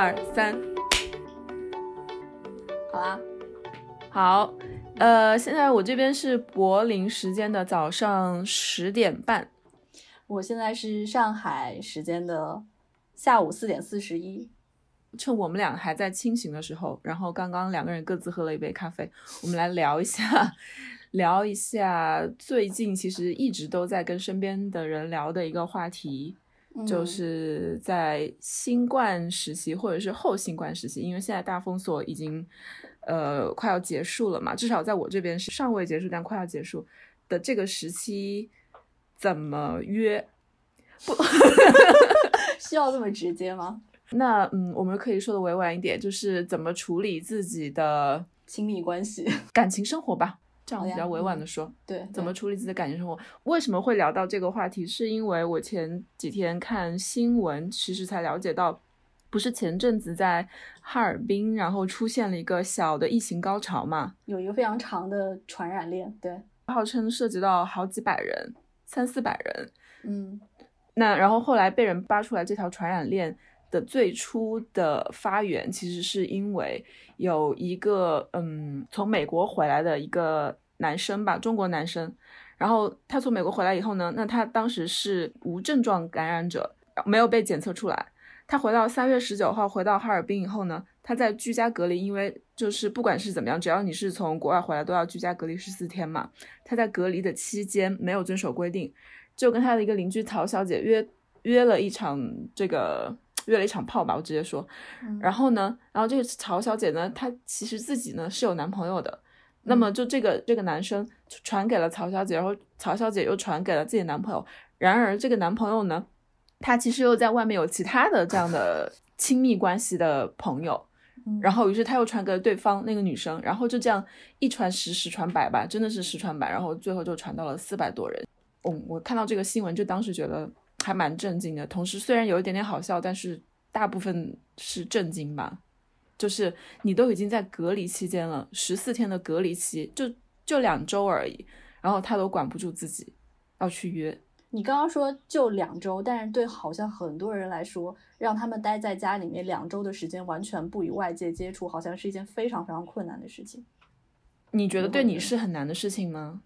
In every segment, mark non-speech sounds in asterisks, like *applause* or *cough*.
二三，好啦，好，呃，现在我这边是柏林时间的早上十点半，我现在是上海时间的下午四点四十一。趁我们俩还在清醒的时候，然后刚刚两个人各自喝了一杯咖啡，我们来聊一下，*laughs* 聊一下最近其实一直都在跟身边的人聊的一个话题。就是在新冠时期，或者是后新冠时期，因为现在大封锁已经，呃，快要结束了嘛。至少在我这边是尚未结束，但快要结束的这个时期，怎么约？不 *laughs* *laughs* 需要这么直接吗？那嗯，我们可以说的委婉一点，就是怎么处理自己的亲密关系、*laughs* 感情生活吧。这样比较委婉的说，对，怎么处理自己的感情生活？为什么会聊到这个话题？是因为我前几天看新闻，其实才了解到，不是前阵子在哈尔滨，然后出现了一个小的疫情高潮嘛？有一个非常长的传染链，对，号称涉及到好几百人，三四百人。嗯，那然后后来被人扒出来这条传染链的最初的发源，其实是因为。有一个嗯，从美国回来的一个男生吧，中国男生。然后他从美国回来以后呢，那他当时是无症状感染者，没有被检测出来。他回到三月十九号回到哈尔滨以后呢，他在居家隔离，因为就是不管是怎么样，只要你是从国外回来，都要居家隔离十四天嘛。他在隔离的期间没有遵守规定，就跟他的一个邻居曹小姐约约了一场这个。约了一场炮吧，我直接说。然后呢，然后这个曹小姐呢，她其实自己呢是有男朋友的。那么就这个这个男生传给了曹小姐，然后曹小姐又传给了自己男朋友。然而这个男朋友呢，他其实又在外面有其他的这样的 *laughs* 亲密关系的朋友。然后于是他又传给了对方那个女生，然后就这样一传十，十传百吧，真的是十传百。然后最后就传到了四百多人。嗯，我看到这个新闻就当时觉得。还蛮震惊的，同时虽然有一点点好笑，但是大部分是震惊吧。就是你都已经在隔离期间了，十四天的隔离期，就就两周而已，然后他都管不住自己，要去约。你刚刚说就两周，但是对好像很多人来说，让他们待在家里面两周的时间，完全不与外界接触，好像是一件非常非常困难的事情。你觉得对你是很难的事情吗？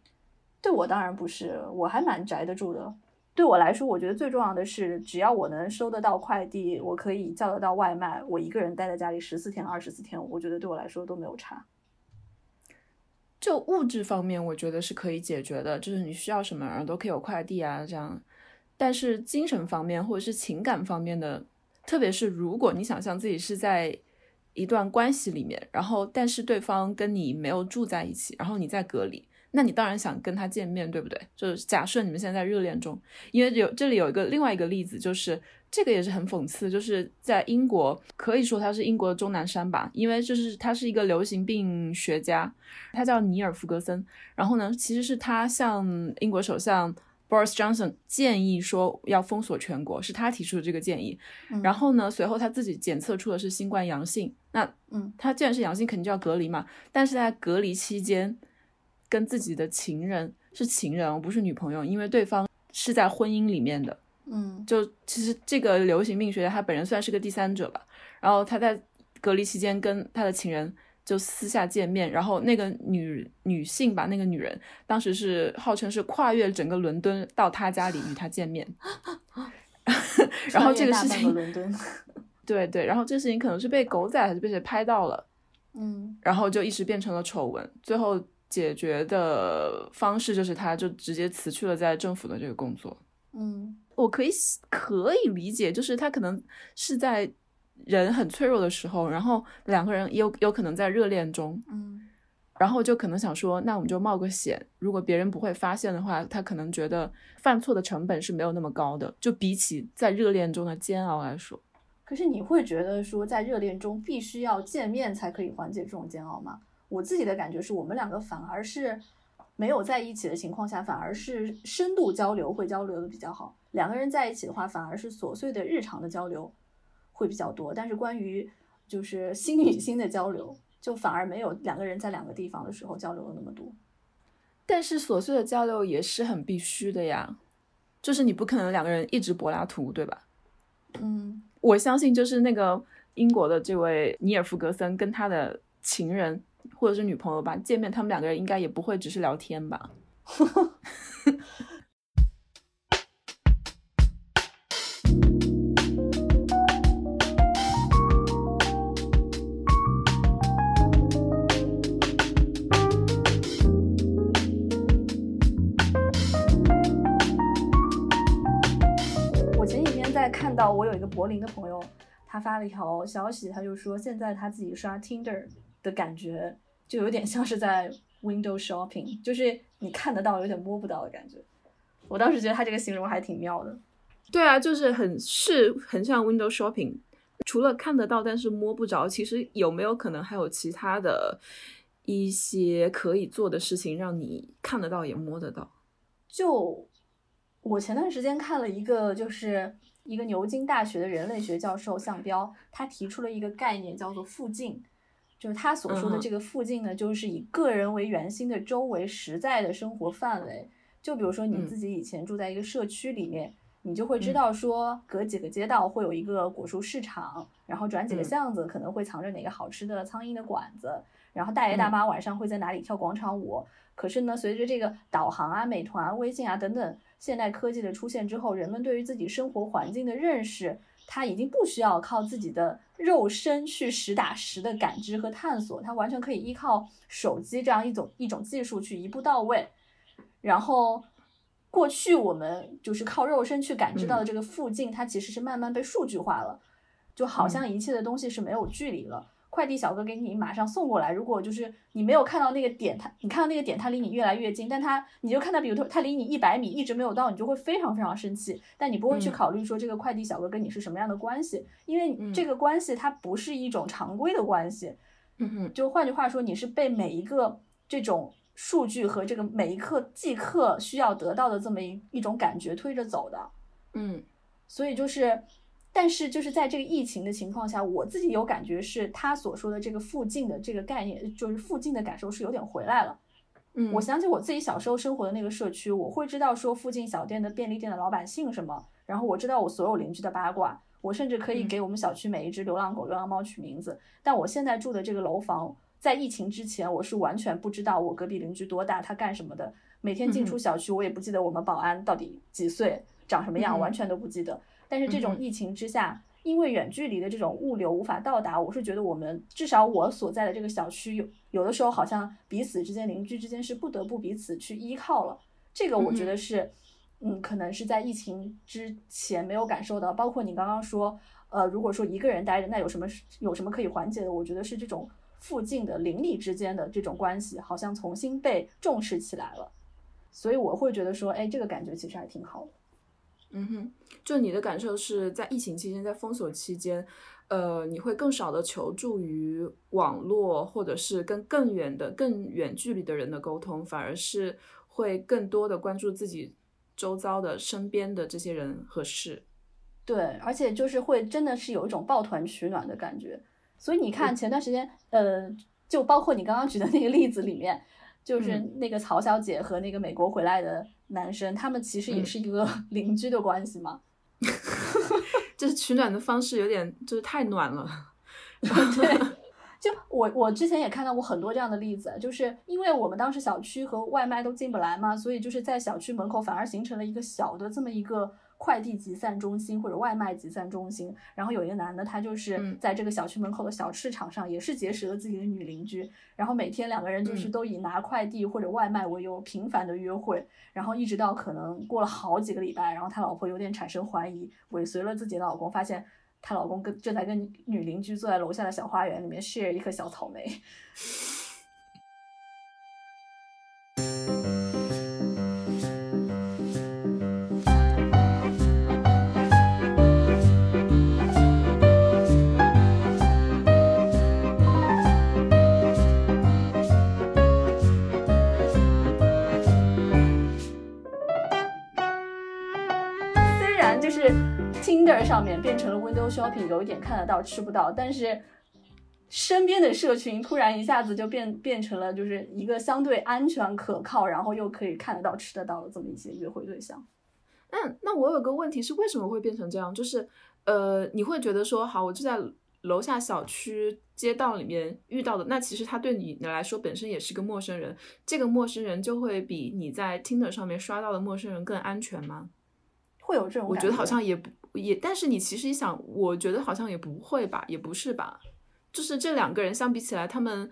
对我当然不是，我还蛮宅得住的。对我来说，我觉得最重要的是，只要我能收得到快递，我可以叫得到外卖，我一个人待在家里十四天、二十四天，我觉得对我来说都没有差。就物质方面，我觉得是可以解决的，就是你需要什么，然后都可以有快递啊这样。但是精神方面或者是情感方面的，特别是如果你想象自己是在一段关系里面，然后但是对方跟你没有住在一起，然后你在隔离。那你当然想跟他见面，对不对？就是假设你们现在在热恋中，因为有这里有一个另外一个例子，就是这个也是很讽刺，就是在英国，可以说他是英国的钟南山吧，因为就是他是一个流行病学家，他叫尼尔·弗格森。然后呢，其实是他向英国首相 Boris Johnson 建议说要封锁全国，是他提出的这个建议。然后呢，随后他自己检测出的是新冠阳性，那嗯，他既然是阳性，肯定就要隔离嘛。但是在隔离期间。跟自己的情人是情人，不是女朋友，因为对方是在婚姻里面的。嗯，就其实这个流行病学家他本人算是个第三者吧。然后他在隔离期间跟他的情人就私下见面，然后那个女女性吧，那个女人当时是号称是跨越整个伦敦到他家里与他见面。*laughs* 然后这个事情，伦敦，*laughs* 对对，然后这事情可能是被狗仔还是被谁拍到了，嗯，然后就一时变成了丑闻，最后。解决的方式就是，他就直接辞去了在政府的这个工作。嗯，我可以可以理解，就是他可能是在人很脆弱的时候，然后两个人有有可能在热恋中，嗯，然后就可能想说，那我们就冒个险，如果别人不会发现的话，他可能觉得犯错的成本是没有那么高的，就比起在热恋中的煎熬来说。可是你会觉得说，在热恋中必须要见面才可以缓解这种煎熬吗？我自己的感觉是我们两个反而是没有在一起的情况下，反而是深度交流会交流的比较好。两个人在一起的话，反而是琐碎的日常的交流会比较多。但是关于就是心与心的交流，就反而没有两个人在两个地方的时候交流的那么多。但是琐碎的交流也是很必须的呀，就是你不可能两个人一直柏拉图，对吧？嗯，我相信就是那个。英国的这位尼尔·弗格森跟他的情人或者是女朋友吧见面，他们两个人应该也不会只是聊天吧。我前几天在看到我有一个柏林的朋友，他发了一条消息，他就说现在他自己刷 Tinder 的感觉就有点像是在 window shopping，就是你看得到，有点摸不到的感觉。我当时觉得他这个形容还挺妙的。对啊，就是很是很像 window shopping，除了看得到但是摸不着，其实有没有可能还有其他的一些可以做的事情，让你看得到也摸得到？就我前段时间看了一个，就是一个牛津大学的人类学教授项彪，他提出了一个概念叫做附近，就是他所说的这个附近呢，就是以个人为圆心的周围实在的生活范围。就比如说你自己以前住在一个社区里面。你就会知道说，隔几个街道会有一个果蔬市场，然后转几个巷子可能会藏着哪个好吃的苍蝇的馆子，然后大爷大妈晚上会在哪里跳广场舞。可是呢，随着这个导航啊、美团啊、微信啊等等现代科技的出现之后，人们对于自己生活环境的认识，他已经不需要靠自己的肉身去实打实的感知和探索，他完全可以依靠手机这样一种一种技术去一步到位，然后。过去我们就是靠肉身去感知到的这个附近，它其实是慢慢被数据化了，就好像一切的东西是没有距离了。快递小哥给你马上送过来，如果就是你没有看到那个点，他你看到那个点，他离你越来越近，但他你就看到，比如说他离你一百米一直没有到，你就会非常非常生气。但你不会去考虑说这个快递小哥跟你是什么样的关系，因为这个关系它不是一种常规的关系。嗯哼，就换句话说，你是被每一个这种。数据和这个每一刻即刻需要得到的这么一一种感觉推着走的，嗯，所以就是，但是就是在这个疫情的情况下，我自己有感觉是他所说的这个附近的这个概念，就是附近的感受是有点回来了。嗯，我想起我自己小时候生活的那个社区，我会知道说附近小店的便利店的老板姓什么，然后我知道我所有邻居的八卦，我甚至可以给我们小区每一只流浪狗、流浪猫取名字。但我现在住的这个楼房。在疫情之前，我是完全不知道我隔壁邻居多大，他干什么的。每天进出小区，我也不记得我们保安到底几岁，长什么样，完全都不记得。但是这种疫情之下，因为远距离的这种物流无法到达，我是觉得我们至少我所在的这个小区有有的时候好像彼此之间邻居之间是不得不彼此去依靠了。这个我觉得是，嗯，可能是在疫情之前没有感受到。包括你刚刚说，呃，如果说一个人待着，那有什么有什么可以缓解的？我觉得是这种。附近的邻里之间的这种关系好像重新被重视起来了，所以我会觉得说，哎，这个感觉其实还挺好的。嗯哼，就你的感受是在疫情期间，在封锁期间，呃，你会更少的求助于网络，或者是跟更远的、更远距离的人的沟通，反而是会更多的关注自己周遭的身边的这些人和事。对，而且就是会真的是有一种抱团取暖的感觉。所以你看，前段时间，呃，就包括你刚刚举的那个例子里面，就是那个曹小姐和那个美国回来的男生，他们其实也是一个 *laughs* 邻居的关系嘛。*laughs* 就是取暖的方式有点就是太暖了。*laughs* 对，就我我之前也看到过很多这样的例子，就是因为我们当时小区和外卖都进不来嘛，所以就是在小区门口反而形成了一个小的这么一个。快递集散中心或者外卖集散中心，然后有一个男的，他就是在这个小区门口的小市场上，也是结识了自己的女邻居，然后每天两个人就是都以拿快递或者外卖为由频繁的约会，然后一直到可能过了好几个礼拜，然后他老婆有点产生怀疑，尾随了自己的老公，发现她老公跟正在跟女邻居坐在楼下的小花园里面 share 一颗小草莓。*laughs* 上面变成了 Window Shopping，有一点看得到吃不到，但是身边的社群突然一下子就变变成了就是一个相对安全可靠，然后又可以看得到吃得到的这么一些约会对象。嗯，那我有个问题是为什么会变成这样？就是呃，你会觉得说好，我就在楼下小区街道里面遇到的，那其实他对你来说本身也是个陌生人，这个陌生人就会比你在 Tinder 上面刷到的陌生人更安全吗？会有这种？我觉得好像也不也，但是你其实一想，我觉得好像也不会吧，也不是吧，就是这两个人相比起来，他们。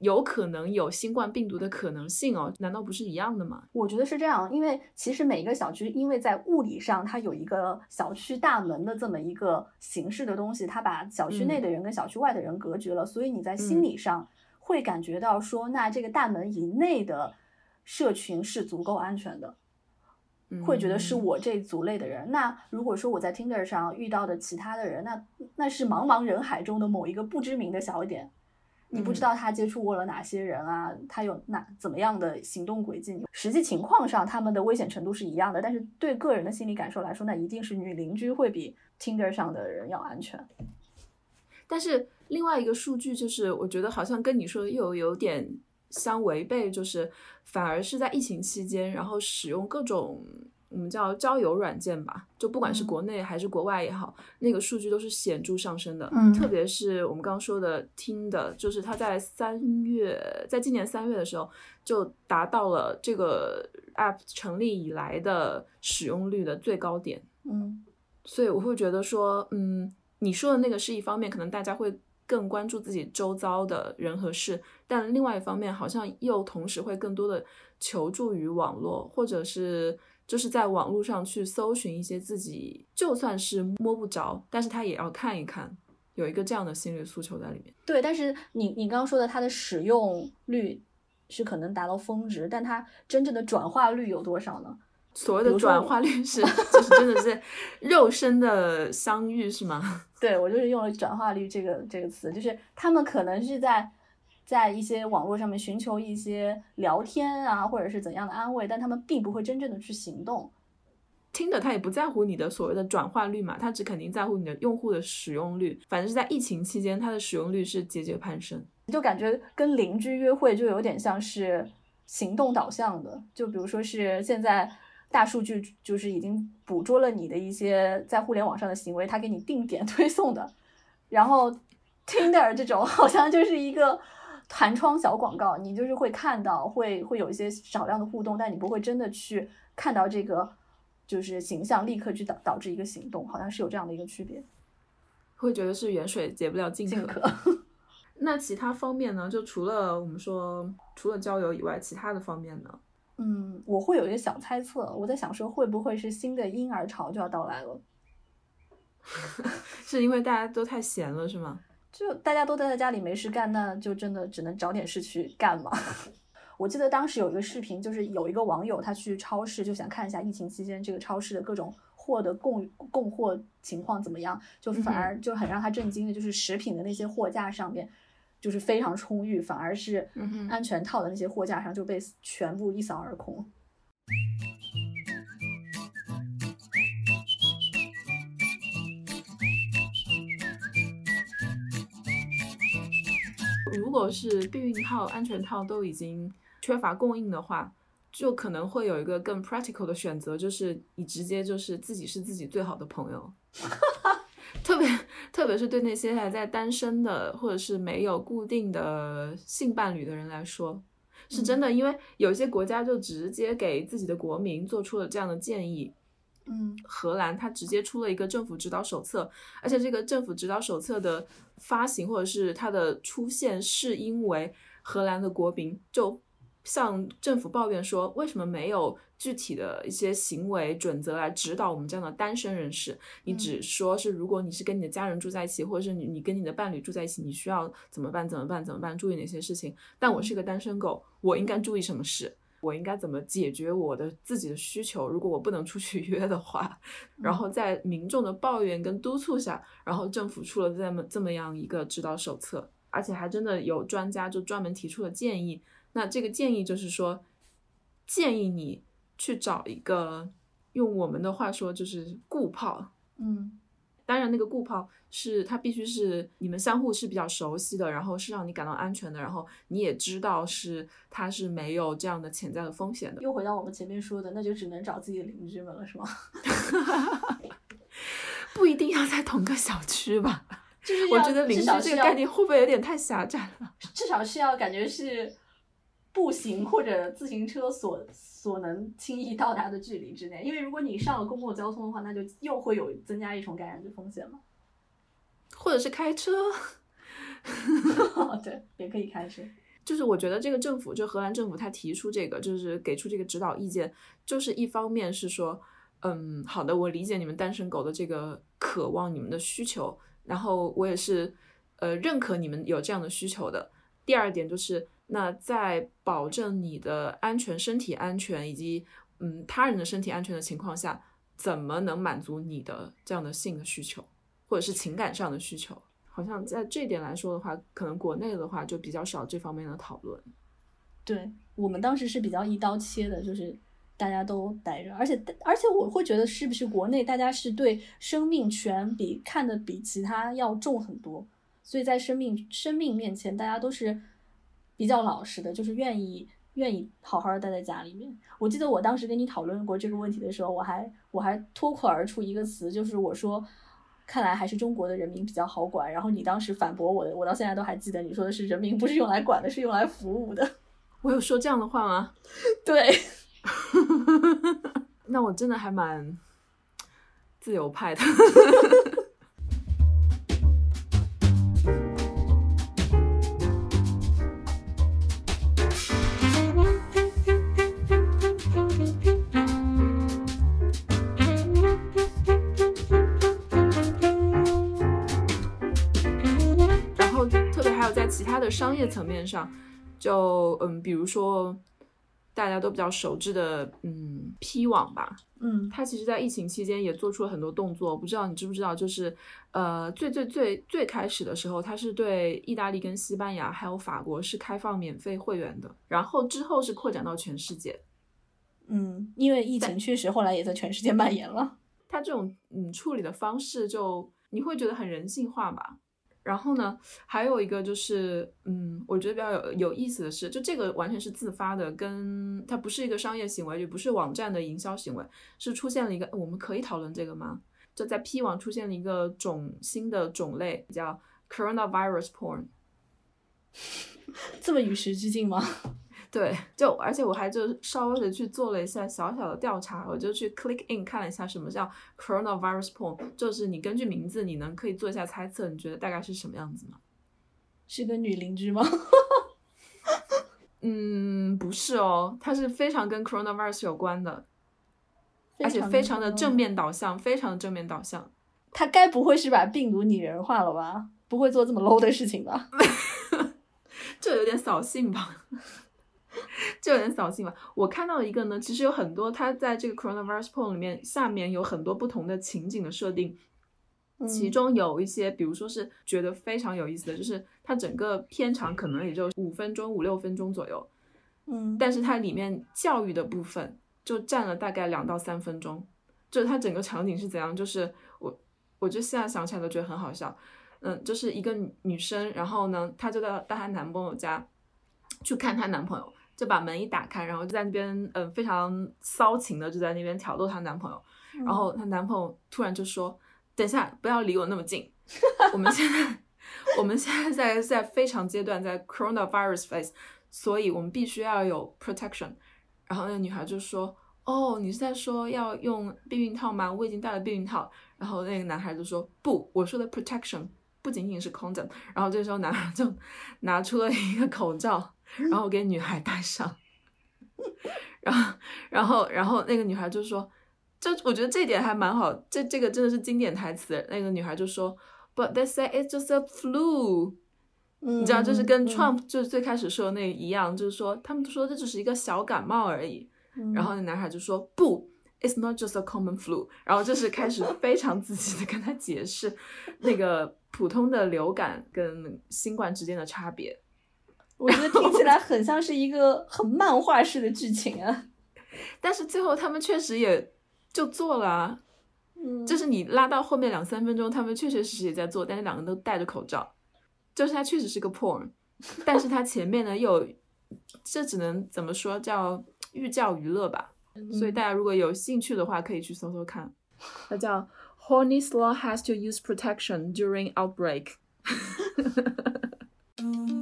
有可能有新冠病毒的可能性哦，难道不是一样的吗？我觉得是这样，因为其实每一个小区，因为在物理上它有一个小区大门的这么一个形式的东西，它把小区内的人跟小区外的人隔绝了，所以你在心理上会感觉到说，那这个大门以内的社群是足够安全的，会觉得是我这族类的人。那如果说我在 Tinder 上遇到的其他的人，那那是茫茫人海中的某一个不知名的小点。你不知道他接触过了哪些人啊？他有哪怎么样的行动轨迹？实际情况上，他们的危险程度是一样的。但是对个人的心理感受来说，那一定是女邻居会比 Tinder 上的人要安全。但是另外一个数据就是，我觉得好像跟你说的又有点相违背，就是反而是在疫情期间，然后使用各种。我们叫交友软件吧，就不管是国内还是国外也好，那个数据都是显著上升的。嗯，特别是我们刚刚说的听的，就是它在三月，在今年三月的时候就达到了这个 app 成立以来的使用率的最高点。嗯，所以我会觉得说，嗯，你说的那个是一方面，可能大家会更关注自己周遭的人和事，但另外一方面，好像又同时会更多的求助于网络，或者是。就是在网络上去搜寻一些自己就算是摸不着，但是他也要看一看，有一个这样的心理诉求在里面。对，但是你你刚刚说的它的使用率是可能达到峰值，但它真正的转化率有多少呢？所谓的转化率是就是真的是肉身的相遇是吗？*laughs* 对我就是用了转化率这个这个词，就是他们可能是在。在一些网络上面寻求一些聊天啊，或者是怎样的安慰，但他们并不会真正的去行动。听的他也不在乎你的所谓的转化率嘛，他只肯定在乎你的用户的使用率。反正是在疫情期间，它的使用率是节节攀升。就感觉跟邻居约会就有点像是行动导向的，就比如说是现在大数据就是已经捕捉了你的一些在互联网上的行为，它给你定点 *laughs* 推送的。然后 Tinder 这种 *laughs* 好像就是一个。弹窗小广告，你就是会看到，会会有一些少量的互动，但你不会真的去看到这个就是形象，立刻去导导致一个行动，好像是有这样的一个区别。会觉得是远水解不了近渴。*laughs* 那其他方面呢？就除了我们说除了交友以外，其他的方面呢？嗯，我会有一个小猜测，我在想说会不会是新的婴儿潮就要到来了？*laughs* 是因为大家都太闲了，是吗？就大家都待在家里没事干，那就真的只能找点事去干嘛。*laughs* 我记得当时有一个视频，就是有一个网友他去超市，就想看一下疫情期间这个超市的各种货的供供货情况怎么样，就反而就很让他震惊的，就是食品的那些货架上面就是非常充裕，反而是安全套的那些货架上就被全部一扫而空。如果是避孕套、安全套都已经缺乏供应的话，就可能会有一个更 practical 的选择，就是你直接就是自己是自己最好的朋友。*laughs* 特别特别是对那些还在单身的或者是没有固定的性伴侣的人来说，是真的，因为有些国家就直接给自己的国民做出了这样的建议。嗯，荷兰它直接出了一个政府指导手册，而且这个政府指导手册的发行或者是它的出现，是因为荷兰的国民就向政府抱怨说，为什么没有具体的一些行为准则来指导我们这样的单身人士？你只说是如果你是跟你的家人住在一起，或者是你你跟你的伴侣住在一起，你需要怎么办？怎么办？怎么办？注意哪些事情？但我是个单身狗，我应该注意什么事？我应该怎么解决我的自己的需求？如果我不能出去 *laughs* 约的话，然后在民众的抱怨跟督促下，然后政府出了这么这么样一个指导手册，而且还真的有专家就专门提出了建议。那这个建议就是说，建议你去找一个，用我们的话说就是固炮，嗯。当然，那个固炮是它必须是你们相互是比较熟悉的，然后是让你感到安全的，然后你也知道是它是没有这样的潜在的风险的。又回到我们前面说的，那就只能找自己的邻居们了，是吗？*laughs* 不一定要在同个小区吧？就是我觉得邻居这个概念会不会有点太狭窄了？*laughs* 至少是要感觉是步行或者自行车所所能轻易到达的距离之内。因为如果你上了公共交通的话，那就又会有增加一重感染的风险嘛。或者是开车，*laughs* 对，也可以开车。*laughs* 就是我觉得这个政府，就荷兰政府，他提出这个，就是给出这个指导意见，就是一方面是说，嗯，好的，我理解你们单身狗的这个渴望，你们的需求，然后我也是，呃，认可你们有这样的需求的。第二点就是，那在保证你的安全、身体安全以及嗯他人的身体安全的情况下，怎么能满足你的这样的性的需求，或者是情感上的需求？好像在这点来说的话，可能国内的话就比较少这方面的讨论。对我们当时是比较一刀切的，就是大家都待着，而且而且我会觉得是不是国内大家是对生命权比看的比其他要重很多，所以在生命生命面前，大家都是比较老实的，就是愿意愿意好好的待在家里面。我记得我当时跟你讨论过这个问题的时候，我还我还脱口而出一个词，就是我说。看来还是中国的人民比较好管。然后你当时反驳我的，我到现在都还记得，你说的是人民不是用来管的，是用来服务的。*laughs* 我有说这样的话吗？*laughs* 对。*laughs* 那我真的还蛮自由派的。商业层面上，就嗯，比如说大家都比较熟知的，嗯，P 网吧，嗯，它其实在疫情期间也做出了很多动作。不知道你知不知道，就是呃，最最最最开始的时候，它是对意大利跟西班牙还有法国是开放免费会员的，然后之后是扩展到全世界。嗯，因为疫情确实后来也在全世界蔓延了。它这种嗯处理的方式，就你会觉得很人性化吧？然后呢，还有一个就是，嗯，我觉得比较有有意思的是，就这个完全是自发的，跟它不是一个商业行为，也不是网站的营销行为，是出现了一个，我们可以讨论这个吗？就在 P 网出现了一个种新的种类，叫 coronavirus porn，*laughs* 这么与时俱进吗？对，就而且我还就稍微的去做了一下小小的调查，我就去 click in 看了一下什么叫 coronavirus porn，就是你根据名字你能可以做一下猜测，你觉得大概是什么样子吗？是个女邻居吗？*laughs* 嗯，不是哦，它是非常跟 coronavirus 有关的，而且非常的正面导向，非常的正面导向。他该不会是把病毒拟人化了吧？不会做这么 low 的事情吧？*laughs* 这有点扫兴吧？*laughs* 就有点扫兴吧。我看到一个呢，其实有很多，它在这个 coronavirus porn 里面，下面有很多不同的情景的设定，其中有一些，比如说是觉得非常有意思的，就是它整个片长可能也就五分钟、五六分钟左右，嗯，但是它里面教育的部分就占了大概两到三分钟，就是它整个场景是怎样，就是我，我就现在想起来都觉得很好笑，嗯，就是一个女生，然后呢，她就到到她男朋友家去看她男朋友。就把门一打开，然后就在那边，嗯，非常骚情的就在那边挑逗她男朋友。然后她男朋友突然就说：“等一下，不要离我那么近，*laughs* 我们现在，我们现在在在非常阶段，在 coronavirus phase，所以我们必须要有 protection。”然后那个女孩就说：“哦，你是在说要用避孕套吗？我已经带了避孕套。”然后那个男孩就说：“不，我说的 protection 不仅仅是 condom。”然后这时候男孩就拿出了一个口罩。然后我给女孩戴上，*laughs* 然后，然后，然后那个女孩就说：“就我觉得这点还蛮好，这这个真的是经典台词。”那个女孩就说：“But they say it's just a flu。”你知道，就是跟 Trump 就是最开始说的那一样，就是说他们都说这只是一个小感冒而已。然后那男孩就说：“不，it's not just a common flu。”然后就是开始非常仔细的跟他解释那个普通的流感跟新冠之间的差别。我觉得听起来很像是一个很漫画式的剧情啊，*laughs* 但是最后他们确实也就做了啊，嗯，就是你拉到后面两三分钟，他们确确实实也在做，但是两个人都戴着口罩，就是它确实是个 porn，但是它前面呢又，这只能怎么说叫寓教于乐吧，所以大家如果有兴趣的话，可以去搜搜看，*laughs* 它叫 Horny sloth has to use protection during outbreak. *laughs*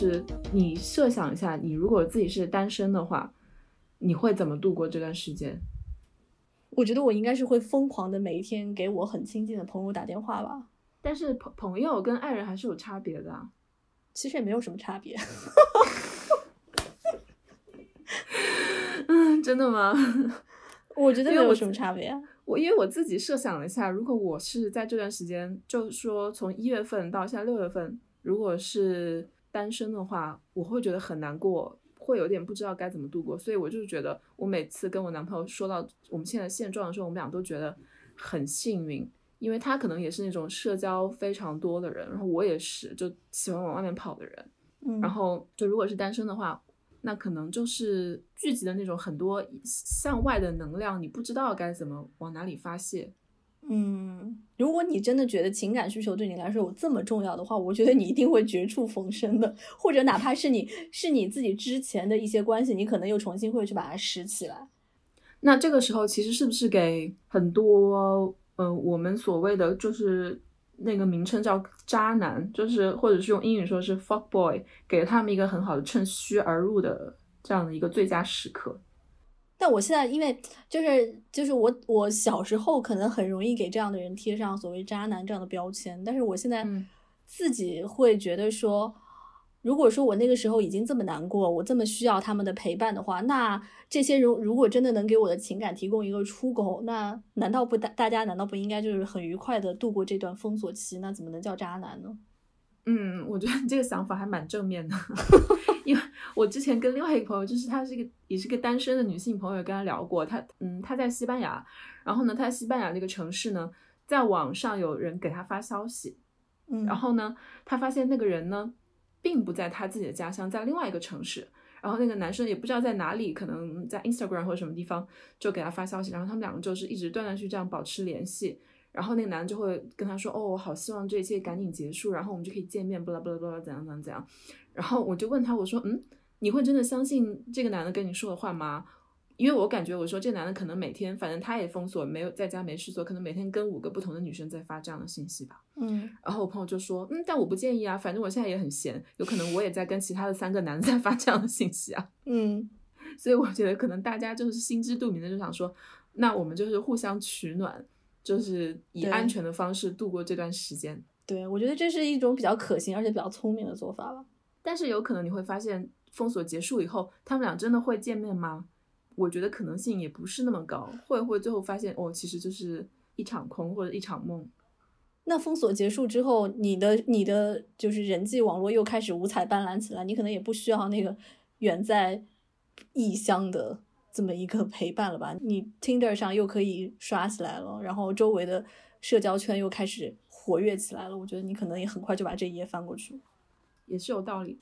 就是你设想一下，你如果自己是单身的话，你会怎么度过这段时间？我觉得我应该是会疯狂的每一天给我很亲近的朋友打电话吧。但是朋朋友跟爱人还是有差别的啊。其实也没有什么差别。嗯，真的吗？*laughs* 我觉得没有什么差别。我因为我自己设想了一下，如果我是在这段时间，就是说从一月份到现在六月份，如果是单身的话，我会觉得很难过，会有点不知道该怎么度过。所以我就是觉得，我每次跟我男朋友说到我们现在现状的时候，我们俩都觉得很幸运，因为他可能也是那种社交非常多的人，然后我也是就喜欢往外面跑的人。嗯，然后就如果是单身的话。那可能就是聚集的那种很多向外的能量，你不知道该怎么往哪里发泄。嗯，如果你真的觉得情感需求对你来说有这么重要的话，我觉得你一定会绝处逢生的，或者哪怕是你是你自己之前的一些关系，你可能又重新会去把它拾起来。那这个时候其实是不是给很多呃我们所谓的就是。那个名称叫渣男，就是或者是用英语说是 fuck boy，给了他们一个很好的趁虚而入的这样的一个最佳时刻。但我现在因为就是就是我我小时候可能很容易给这样的人贴上所谓渣男这样的标签，但是我现在自己会觉得说。如果说我那个时候已经这么难过，我这么需要他们的陪伴的话，那这些人如果真的能给我的情感提供一个出口，那难道不大大家难道不应该就是很愉快的度过这段封锁期？那怎么能叫渣男呢？嗯，我觉得这个想法还蛮正面的，因为我之前跟另外一个朋友，就是她是一个也是个单身的女性朋友，跟她聊过，她嗯她在西班牙，然后呢她在西班牙那个城市呢，在网上有人给她发消息，嗯，然后呢她发现那个人呢。并不在她自己的家乡，在另外一个城市。然后那个男生也不知道在哪里，可能在 Instagram 或者什么地方，就给他发消息。然后他们两个就是一直断断续续这样保持联系。然后那个男的就会跟他说：“哦，我好希望这一切赶紧结束，然后我们就可以见面，巴拉巴拉巴拉，怎样怎样怎样。”然后我就问他，我说：“嗯，你会真的相信这个男的跟你说的话吗？”因为我感觉，我说这男的可能每天，反正他也封锁，没有在家没事做，可能每天跟五个不同的女生在发这样的信息吧。嗯，然后我朋友就说，嗯，但我不介意啊，反正我现在也很闲，有可能我也在跟其他的三个男的在发这样的信息啊。嗯，所以我觉得可能大家就是心知肚明的，就想说，那我们就是互相取暖，就是以安全的方式度过这段时间。对，我觉得这是一种比较可行而且比较聪明的做法吧。但是有可能你会发现，封锁结束以后，他们俩真的会见面吗？我觉得可能性也不是那么高，会不会最后发现哦，其实就是一场空或者一场梦。那封锁结束之后，你的你的就是人际网络又开始五彩斑斓起来，你可能也不需要那个远在异乡的这么一个陪伴了吧？你 Tinder 上又可以刷起来了，然后周围的社交圈又开始活跃起来了，我觉得你可能也很快就把这一页翻过去，也是有道理。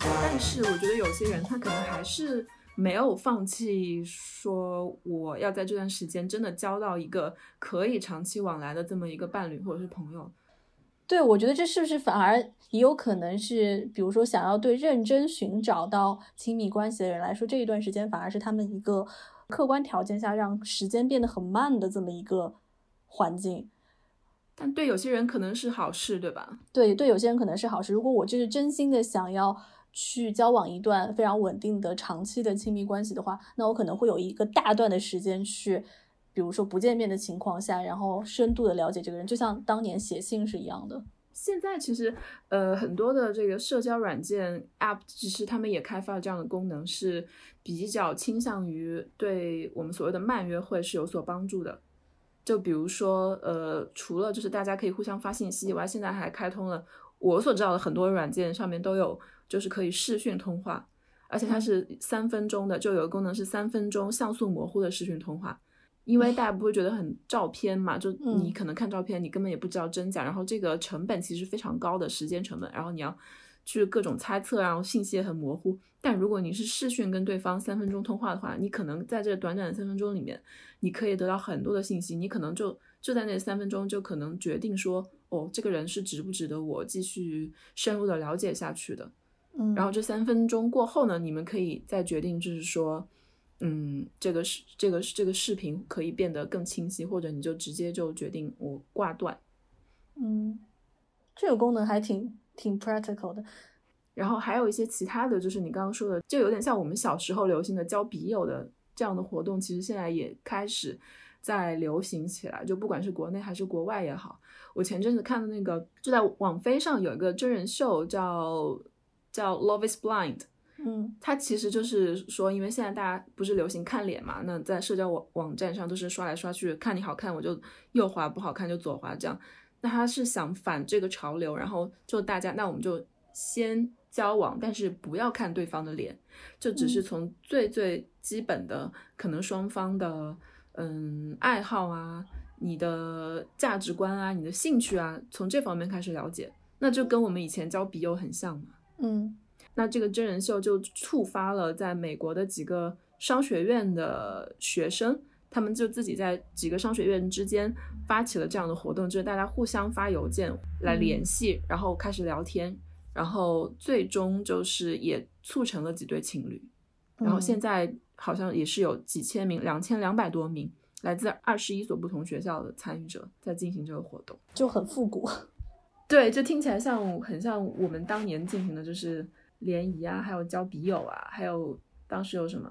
但是我觉得有些人他可能还是没有放弃，说我要在这段时间真的交到一个可以长期往来的这么一个伴侣或者是朋友。对，我觉得这是不是反而也有可能是，比如说想要对认真寻找到亲密关系的人来说，这一段时间反而是他们一个客观条件下让时间变得很慢的这么一个。环境，但对有些人可能是好事，对吧？对，对有些人可能是好事。如果我就是真心的想要去交往一段非常稳定的长期的亲密关系的话，那我可能会有一个大段的时间去，比如说不见面的情况下，然后深度的了解这个人，就像当年写信是一样的。现在其实，呃，很多的这个社交软件 App，其实他们也开发了这样的功能，是比较倾向于对我们所谓的慢约会是有所帮助的。就比如说，呃，除了就是大家可以互相发信息以外，现在还开通了我所知道的很多软件上面都有，就是可以视讯通话，而且它是三分钟的，就有个功能是三分钟像素模糊的视讯通话。因为大家不会觉得很照片嘛，就嗯你可能看照片，你根本也不知道真假，然后这个成本其实非常高的时间成本，然后你要去各种猜测，然后信息也很模糊。但如果你是视讯跟对方三分钟通话的话，你可能在这短短的三分钟里面，你可以得到很多的信息，你可能就就在那三分钟就可能决定说，哦，这个人是值不值得我继续深入的了解下去的。嗯，然后这三分钟过后呢，你们可以再决定，就是说，嗯，这个视这个这个视频可以变得更清晰，或者你就直接就决定我挂断。嗯，这个功能还挺挺 practical 的。然后还有一些其他的就是你刚刚说的，就有点像我们小时候流行的交笔友的这样的活动，其实现在也开始在流行起来。就不管是国内还是国外也好，我前阵子看的那个，就在网飞上有一个真人秀叫叫 Love Is Blind。嗯它其实就是说，因为现在大家不是流行看脸嘛，那在社交网网站上都是刷来刷去，看你好看我就右滑，不好看就左滑这样。那他是想反这个潮流，然后就大家，那我们就先交往，但是不要看对方的脸，就只是嗯从最最基本的可能双方的嗯爱好啊、你的价值观啊、你的兴趣啊，从这方面开始了解，那就跟我们以前交笔友很像嘛。嗯那这个真人秀就触发了在美国的几个商学院的学生，他们就自己在几个商学院之间发起了这样的活动，就是大家互相发邮件来联系，然后开始聊天，然后最终就是也促成了几对情侣。然后现在在好像也是有几千名，两千两百多名来自二十一所不同学校的参与者在进行这个活动。就很复古。对，就听起来像很像我们当年进行的，就是联谊啊，还有交笔友啊，还有当时有什么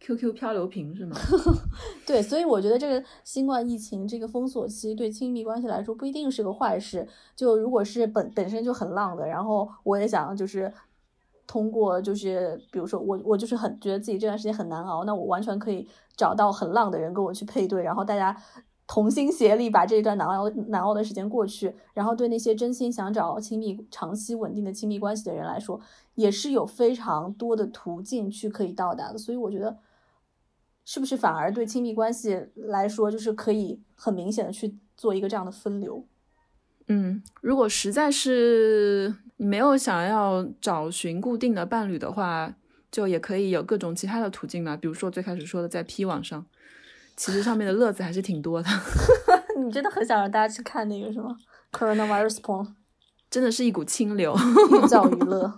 QQ 漂流瓶是吗？*laughs* 对，所以我觉得这个新冠疫情这个封锁期对亲密关系来说不一定是个坏事。就如果是本本身就很浪的，然后我也想就是通过就是比如说我我就是很觉得自己这段时间很难熬，那我完全可以找到很浪的人跟我去配对，然后大家同心协力把这一段难熬难熬的时间过去。然后对那些真心想找亲密、长期稳定的亲密关系的人来说，也是有非常多的途径去可以到达的。所以我觉得。是不是反而对亲密关系来说，就是可以很明显的去做一个这样的分流？嗯，如果实在是你没有想要找寻固定的伴侣的话，就也可以有各种其他的途径嘛。比如说最开始说的在 P 网上，其实上面的乐子还是挺多的。*laughs* 你真的很想让大家去看那个什么 coronavirus porn，真的是一股清流。寓教于乐。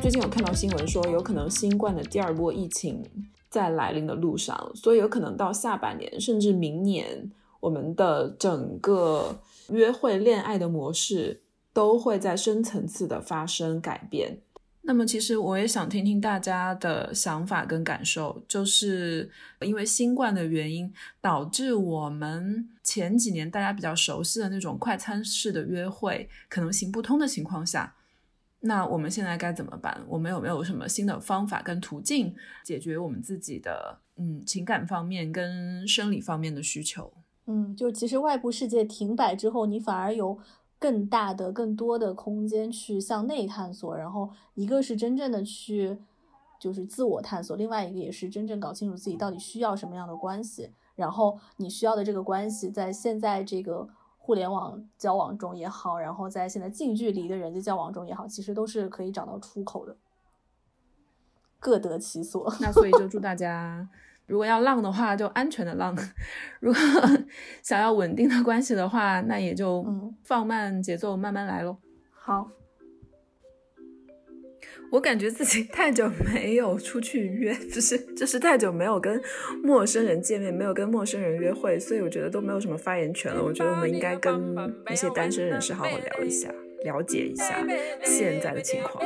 最近有看到新闻说，有可能新冠的第二波疫情在来临的路上，所以有可能到下半年甚至明年，我们的整个约会恋爱的模式都会在深层次的发生改变。那么，其实我也想听听大家的想法跟感受，就是因为新冠的原因，导致我们前几年大家比较熟悉的那种快餐式的约会可能行不通的情况下。那我们现在该怎么办？我们有没有什么新的方法跟途径解决我们自己的嗯情感方面跟生理方面的需求？嗯，就其实外部世界停摆之后，你反而有更大的、更多的空间去向内探索。然后一个是真正的去就是自我探索，另外一个也是真正搞清楚自己到底需要什么样的关系。然后你需要的这个关系，在现在这个。互联网交往中也好，然后在现在近距离的人际交往中也好，其实都是可以找到出口的，各得其所。那 *laughs* 所以就祝大家，如果要浪的话，就安全的浪；*laughs* 如果想要稳定的关系的话，那也就放慢节奏，慢慢来喽。好。我感觉自己太久没有出去约，就是就是太久没有跟陌生人见面，没有跟陌生人约会，所以我觉得都没有什么发言权了。我觉得我们应该跟一些单身人士好好聊一下，了解一下现在的情况。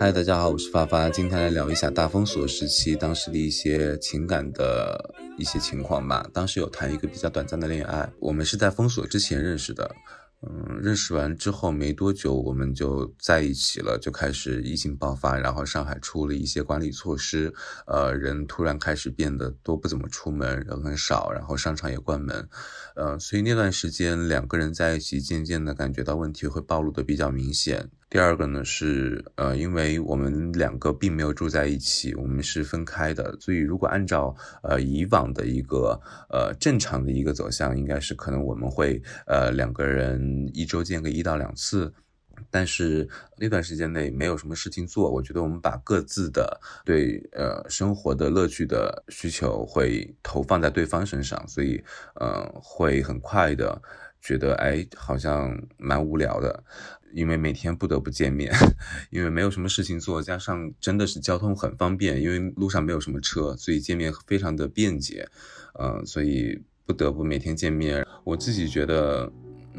嗨，大家好，我是发发，今天来聊一下大封锁时期当时的一些情感的一些情况吧。当时有谈一个比较短暂的恋爱，我们是在封锁之前认识的。嗯，认识完之后没多久，我们就在一起了，就开始疫情爆发，然后上海出了一些管理措施，呃，人突然开始变得都不怎么出门，人很少，然后商场也关门，呃，所以那段时间两个人在一起，渐渐的感觉到问题会暴露的比较明显。第二个呢是，呃，因为我们两个并没有住在一起，我们是分开的，所以如果按照呃以往的一个呃正常的一个走向，应该是可能我们会呃两个人一周见个一到两次，但是那段时间内没有什么事情做，我觉得我们把各自的对呃生活的乐趣的需求会投放在对方身上，所以呃会很快的觉得哎好像蛮无聊的。因为每天不得不见面，*laughs* 因为没有什么事情做，加上真的是交通很方便，因为路上没有什么车，所以见面非常的便捷，嗯，所以不得不每天见面。我自己觉得，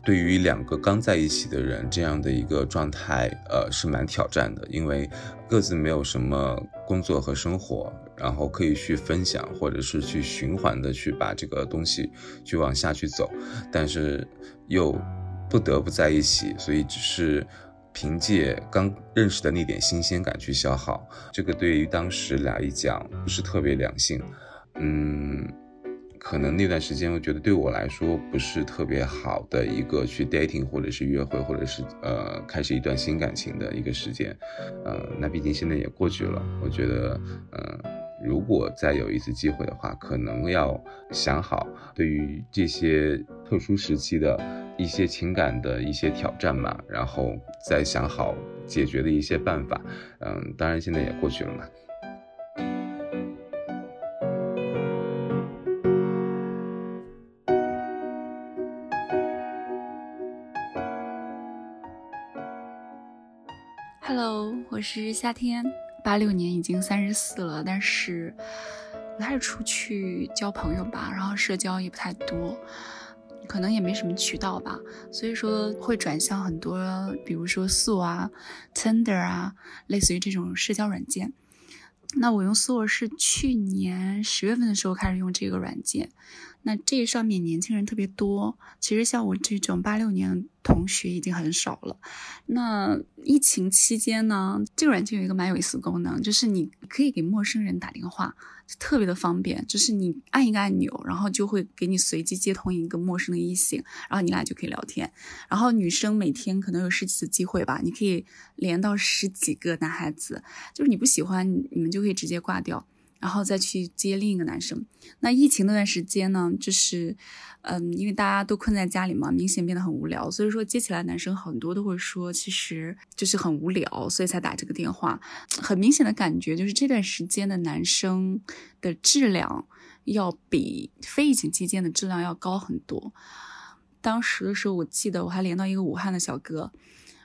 对于两个刚在一起的人，这样的一个状态，呃，是蛮挑战的，因为各自没有什么工作和生活，然后可以去分享，或者是去循环的去把这个东西去往下去走，但是又。不得不在一起，所以只是凭借刚认识的那点新鲜感去消耗，这个对于当时俩一讲不是特别良性。嗯，可能那段时间我觉得对我来说不是特别好的一个去 dating 或者是约会或者是呃开始一段新感情的一个时间。呃，那毕竟现在也过去了，我觉得嗯，如果再有一次机会的话，可能要想好对于这些特殊时期的。一些情感的一些挑战嘛，然后再想好解决的一些办法。嗯，当然现在也过去了嘛。Hello，我是夏天，八六年已经三十四了，但是不太出去交朋友吧，然后社交也不太多。可能也没什么渠道吧，所以说会转向很多，比如说素啊、Tender 啊，类似于这种社交软件。那我用素是去年十月份的时候开始用这个软件。那这上面年轻人特别多，其实像我这种八六年同学已经很少了。那疫情期间呢，这个软件有一个蛮有意思的功能，就是你可以给陌生人打电话，特别的方便。就是你按一个按钮，然后就会给你随机接通一个陌生的异性，然后你俩就可以聊天。然后女生每天可能有十几次机会吧，你可以连到十几个男孩子，就是你不喜欢，你们就可以直接挂掉。然后再去接另一个男生。那疫情那段时间呢，就是，嗯，因为大家都困在家里嘛，明显变得很无聊。所以说接起来男生很多都会说，其实就是很无聊，所以才打这个电话。很明显的感觉就是这段时间的男生的质量要比非疫情期间的质量要高很多。当时的时候，我记得我还连到一个武汉的小哥。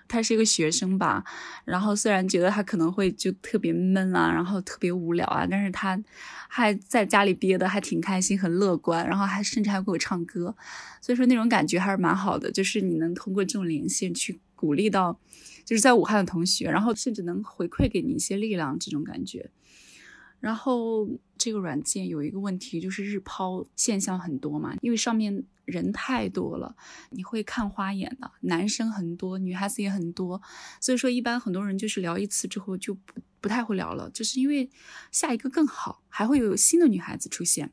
他是一个学生吧，然后虽然觉得他可能会就特别闷啊，然后特别无聊啊，但是他还在家里憋得还挺开心，很乐观，然后还甚至还给我唱歌，所以说那种感觉还是蛮好的，就是你能通过这种连线去鼓励到就是在武汉的同学，然后甚至能回馈给你一些力量，这种感觉。然后这个软件有一个问题，就是日抛现象很多嘛，因为上面人太多了，你会看花眼的。男生很多，女孩子也很多，所以说一般很多人就是聊一次之后就不不太会聊了，就是因为下一个更好，还会有新的女孩子出现。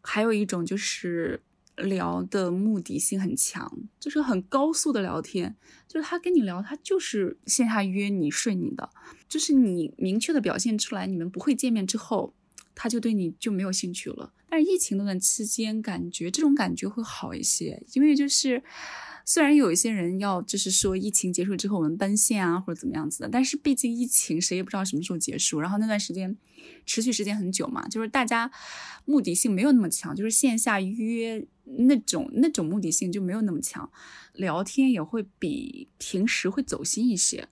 还有一种就是。聊的目的性很强，就是很高速的聊天，就是他跟你聊，他就是线下约你睡你的，就是你明确的表现出来，你们不会见面之后，他就对你就没有兴趣了。但是疫情那段期间，感觉这种感觉会好一些，因为就是。虽然有一些人要就是说疫情结束之后我们奔现啊或者怎么样子的，但是毕竟疫情谁也不知道什么时候结束，然后那段时间持续时间很久嘛，就是大家目的性没有那么强，就是线下约那种那种目的性就没有那么强，聊天也会比平时会走心一些，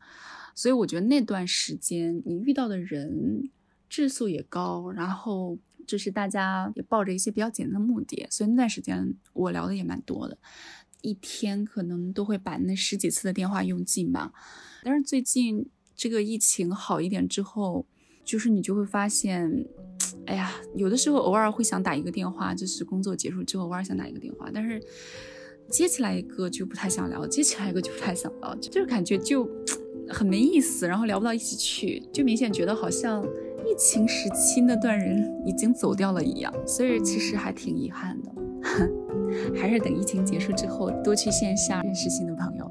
所以我觉得那段时间你遇到的人质素也高，然后就是大家也抱着一些比较简单的目的，所以那段时间我聊的也蛮多的。一天可能都会把那十几次的电话用尽吧，但是最近这个疫情好一点之后，就是你就会发现，哎呀，有的时候偶尔会想打一个电话，就是工作结束之后偶尔想打一个电话，但是接起来一个就不太想聊，接起来一个就不太想聊，就是感觉就很没意思，然后聊不到一起去，就明显觉得好像疫情时期那段人已经走掉了一样，所以其实还挺遗憾的，还是等疫情结束之后多去线下认识新的朋友。